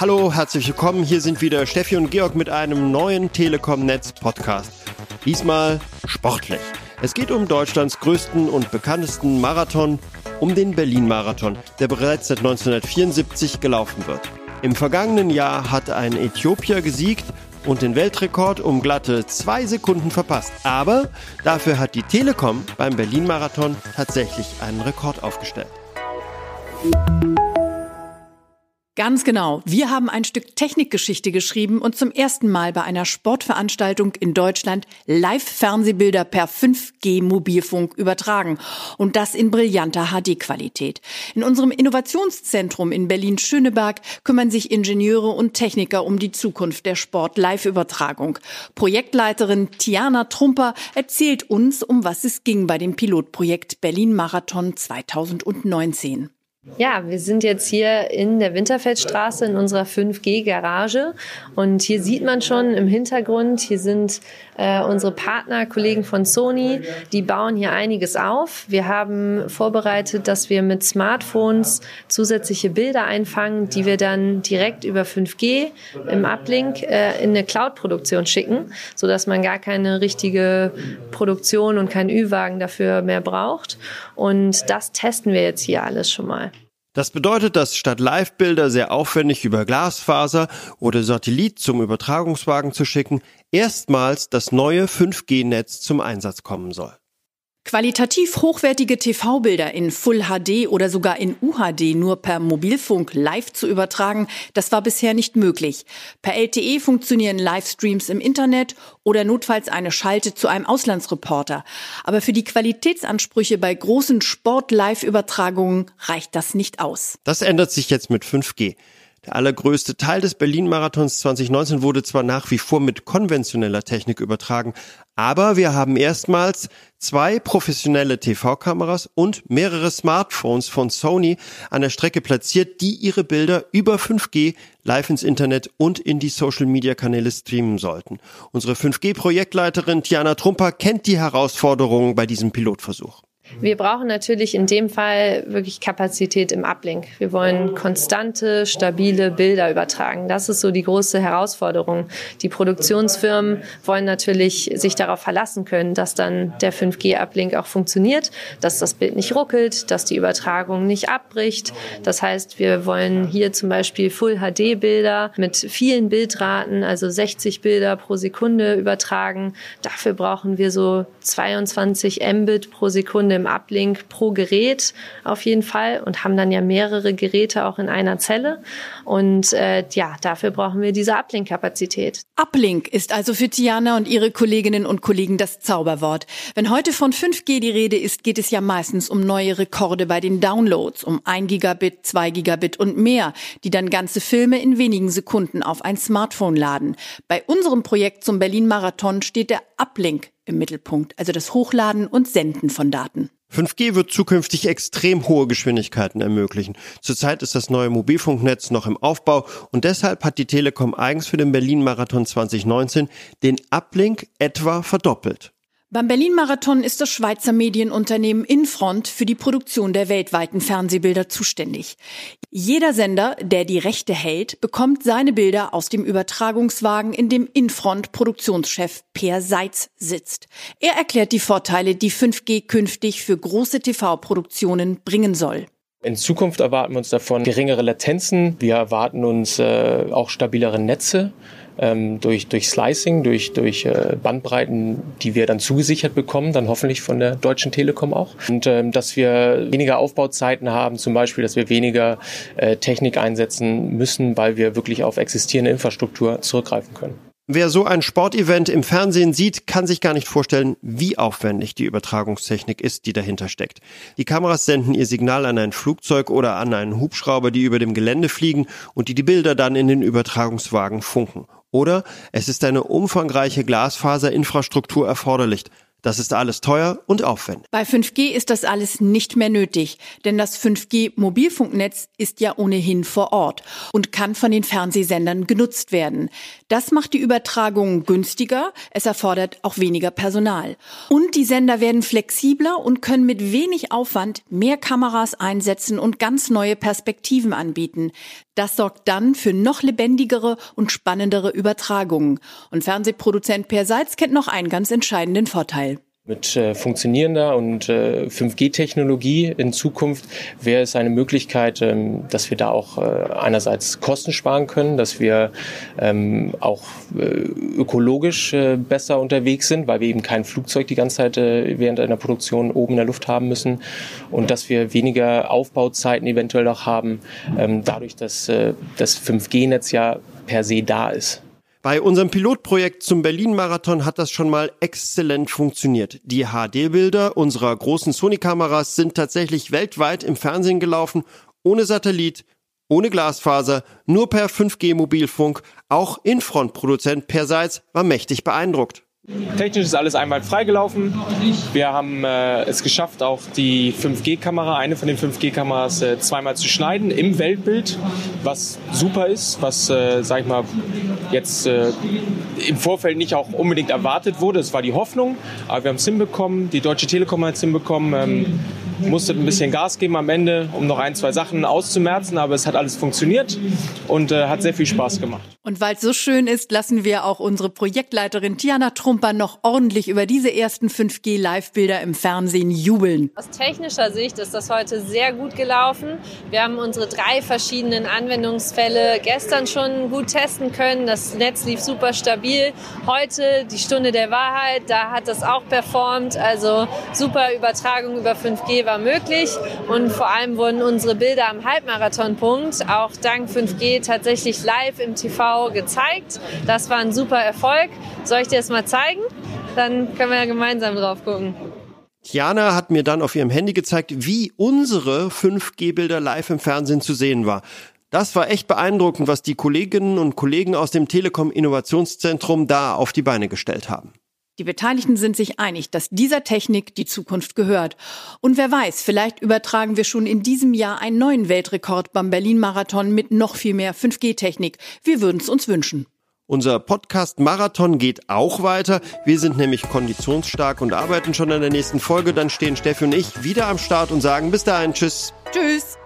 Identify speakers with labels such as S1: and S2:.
S1: Hallo, herzlich willkommen. Hier sind wieder Steffi und Georg mit einem neuen Telekom-Netz-Podcast. Diesmal sportlich. Es geht um Deutschlands größten und bekanntesten Marathon, um den Berlin-Marathon, der bereits seit 1974 gelaufen wird. Im vergangenen Jahr hat ein Äthiopier gesiegt und den Weltrekord um glatte zwei Sekunden verpasst. Aber dafür hat die Telekom beim Berlin-Marathon tatsächlich einen Rekord aufgestellt.
S2: Ganz genau. Wir haben ein Stück Technikgeschichte geschrieben und zum ersten Mal bei einer Sportveranstaltung in Deutschland Live-Fernsehbilder per 5G-Mobilfunk übertragen. Und das in brillanter HD-Qualität. In unserem Innovationszentrum in Berlin-Schöneberg kümmern sich Ingenieure und Techniker um die Zukunft der Sport-Live-Übertragung. Projektleiterin Tiana Trumper erzählt uns, um was es ging bei dem Pilotprojekt Berlin-Marathon 2019.
S3: Ja, wir sind jetzt hier in der Winterfeldstraße in unserer 5G-Garage und hier sieht man schon im Hintergrund, hier sind äh, unsere Partner, Kollegen von Sony, die bauen hier einiges auf. Wir haben vorbereitet, dass wir mit Smartphones zusätzliche Bilder einfangen, die wir dann direkt über 5G im Uplink äh, in eine Cloud-Produktion schicken, sodass man gar keine richtige Produktion und keinen Ü-Wagen dafür mehr braucht. Und das testen wir jetzt hier alles schon mal.
S1: Das bedeutet, dass statt Live-Bilder sehr aufwendig über Glasfaser oder Satellit zum Übertragungswagen zu schicken, erstmals das neue 5G-Netz zum Einsatz kommen soll.
S2: Qualitativ hochwertige TV-Bilder in Full HD oder sogar in UHD nur per Mobilfunk live zu übertragen, das war bisher nicht möglich. Per LTE funktionieren Livestreams im Internet oder notfalls eine Schalte zu einem Auslandsreporter. Aber für die Qualitätsansprüche bei großen Sport-Live-Übertragungen reicht das nicht aus.
S1: Das ändert sich jetzt mit 5G. Der allergrößte Teil des Berlin-Marathons 2019 wurde zwar nach wie vor mit konventioneller Technik übertragen, aber wir haben erstmals zwei professionelle TV-Kameras und mehrere Smartphones von Sony an der Strecke platziert, die ihre Bilder über 5G live ins Internet und in die Social-Media-Kanäle streamen sollten. Unsere 5G-Projektleiterin Tiana Trumper kennt die Herausforderungen bei diesem Pilotversuch.
S3: Wir brauchen natürlich in dem Fall wirklich Kapazität im Uplink. Wir wollen konstante, stabile Bilder übertragen. Das ist so die große Herausforderung. Die Produktionsfirmen wollen natürlich sich darauf verlassen können, dass dann der 5G-Uplink auch funktioniert, dass das Bild nicht ruckelt, dass die Übertragung nicht abbricht. Das heißt, wir wollen hier zum Beispiel Full-HD-Bilder mit vielen Bildraten, also 60 Bilder pro Sekunde übertragen. Dafür brauchen wir so 22 Mbit pro Sekunde im Uplink pro Gerät auf jeden Fall und haben dann ja mehrere Geräte auch in einer Zelle. Und äh, ja, dafür brauchen wir diese Uplink-Kapazität.
S2: Uplink ist also für Tiana und ihre Kolleginnen und Kollegen das Zauberwort. Wenn heute von 5G die Rede ist, geht es ja meistens um neue Rekorde bei den Downloads, um 1 Gigabit, 2 Gigabit und mehr, die dann ganze Filme in wenigen Sekunden auf ein Smartphone laden. Bei unserem Projekt zum Berlin-Marathon steht der Uplink im Mittelpunkt, also das Hochladen und Senden von Daten.
S1: 5G wird zukünftig extrem hohe Geschwindigkeiten ermöglichen. Zurzeit ist das neue Mobilfunknetz noch im Aufbau und deshalb hat die Telekom eigens für den Berlin-Marathon 2019 den Uplink etwa verdoppelt.
S2: Beim Berlin-Marathon ist das Schweizer Medienunternehmen Infront für die Produktion der weltweiten Fernsehbilder zuständig. Jeder Sender, der die Rechte hält, bekommt seine Bilder aus dem Übertragungswagen, in dem Infront Produktionschef Per Seitz sitzt. Er erklärt die Vorteile, die 5G künftig für große TV-Produktionen bringen soll.
S4: In Zukunft erwarten wir uns davon geringere Latenzen. Wir erwarten uns äh, auch stabilere Netze ähm, durch, durch Slicing, durch, durch äh, Bandbreiten, die wir dann zugesichert bekommen, dann hoffentlich von der Deutschen Telekom auch. Und ähm, dass wir weniger Aufbauzeiten haben, zum Beispiel, dass wir weniger äh, Technik einsetzen müssen, weil wir wirklich auf existierende Infrastruktur zurückgreifen können.
S1: Wer so ein Sportevent im Fernsehen sieht, kann sich gar nicht vorstellen, wie aufwendig die Übertragungstechnik ist, die dahinter steckt. Die Kameras senden ihr Signal an ein Flugzeug oder an einen Hubschrauber, die über dem Gelände fliegen und die die Bilder dann in den Übertragungswagen funken. Oder es ist eine umfangreiche Glasfaserinfrastruktur erforderlich. Das ist alles teuer und aufwendig.
S2: Bei 5G ist das alles nicht mehr nötig, denn das 5G-Mobilfunknetz ist ja ohnehin vor Ort und kann von den Fernsehsendern genutzt werden. Das macht die Übertragung günstiger, es erfordert auch weniger Personal. Und die Sender werden flexibler und können mit wenig Aufwand mehr Kameras einsetzen und ganz neue Perspektiven anbieten. Das sorgt dann für noch lebendigere und spannendere Übertragungen. Und Fernsehproduzent Per Seitz kennt noch einen ganz entscheidenden Vorteil.
S4: Mit äh, funktionierender und äh, 5G-Technologie in Zukunft wäre es eine Möglichkeit, ähm, dass wir da auch äh, einerseits Kosten sparen können, dass wir ähm, auch äh, ökologisch äh, besser unterwegs sind, weil wir eben kein Flugzeug die ganze Zeit äh, während einer Produktion oben in der Luft haben müssen und dass wir weniger Aufbauzeiten eventuell auch haben, ähm, dadurch, dass äh, das 5G-Netz ja per se da ist.
S1: Bei unserem Pilotprojekt zum Berlin-Marathon hat das schon mal exzellent funktioniert. Die HD-Bilder unserer großen Sony-Kameras sind tatsächlich weltweit im Fernsehen gelaufen, ohne Satellit, ohne Glasfaser, nur per 5G-Mobilfunk. Auch Infront-Produzent Per Seitz war mächtig beeindruckt.
S5: Technisch ist alles einmal freigelaufen. Wir haben äh, es geschafft, auch die 5G-Kamera, eine von den 5G-Kameras, äh, zweimal zu schneiden im Weltbild, was super ist, was, äh, sag ich mal, jetzt äh, im Vorfeld nicht auch unbedingt erwartet wurde. Das war die Hoffnung, aber wir haben es hinbekommen. Die Deutsche Telekom hat es hinbekommen. Ähm, musste ein bisschen Gas geben am Ende, um noch ein, zwei Sachen auszumerzen, aber es hat alles funktioniert und äh, hat sehr viel Spaß gemacht.
S2: Und weil es so schön ist, lassen wir auch unsere Projektleiterin Tiana Trumper noch ordentlich über diese ersten 5G-Live-Bilder im Fernsehen jubeln.
S3: Aus technischer Sicht ist das heute sehr gut gelaufen. Wir haben unsere drei verschiedenen Anwendungsfälle gestern schon gut testen können. Das Netz lief super stabil. Heute die Stunde der Wahrheit, da hat das auch performt. Also super Übertragung über 5G war möglich und vor allem wurden unsere Bilder am Halbmarathonpunkt auch dank 5G tatsächlich live im TV gezeigt. Das war ein super Erfolg. Soll ich dir das mal zeigen? Dann können wir ja gemeinsam drauf gucken.
S1: Tiana hat mir dann auf ihrem Handy gezeigt, wie unsere 5G-Bilder live im Fernsehen zu sehen war. Das war echt beeindruckend, was die Kolleginnen und Kollegen aus dem Telekom Innovationszentrum da auf die Beine gestellt haben.
S2: Die Beteiligten sind sich einig, dass dieser Technik die Zukunft gehört. Und wer weiß, vielleicht übertragen wir schon in diesem Jahr einen neuen Weltrekord beim Berlin-Marathon mit noch viel mehr 5G-Technik. Wir würden es uns wünschen.
S1: Unser Podcast Marathon geht auch weiter. Wir sind nämlich konditionsstark und arbeiten schon an der nächsten Folge. Dann stehen Steffi und ich wieder am Start und sagen bis dahin Tschüss.
S2: Tschüss.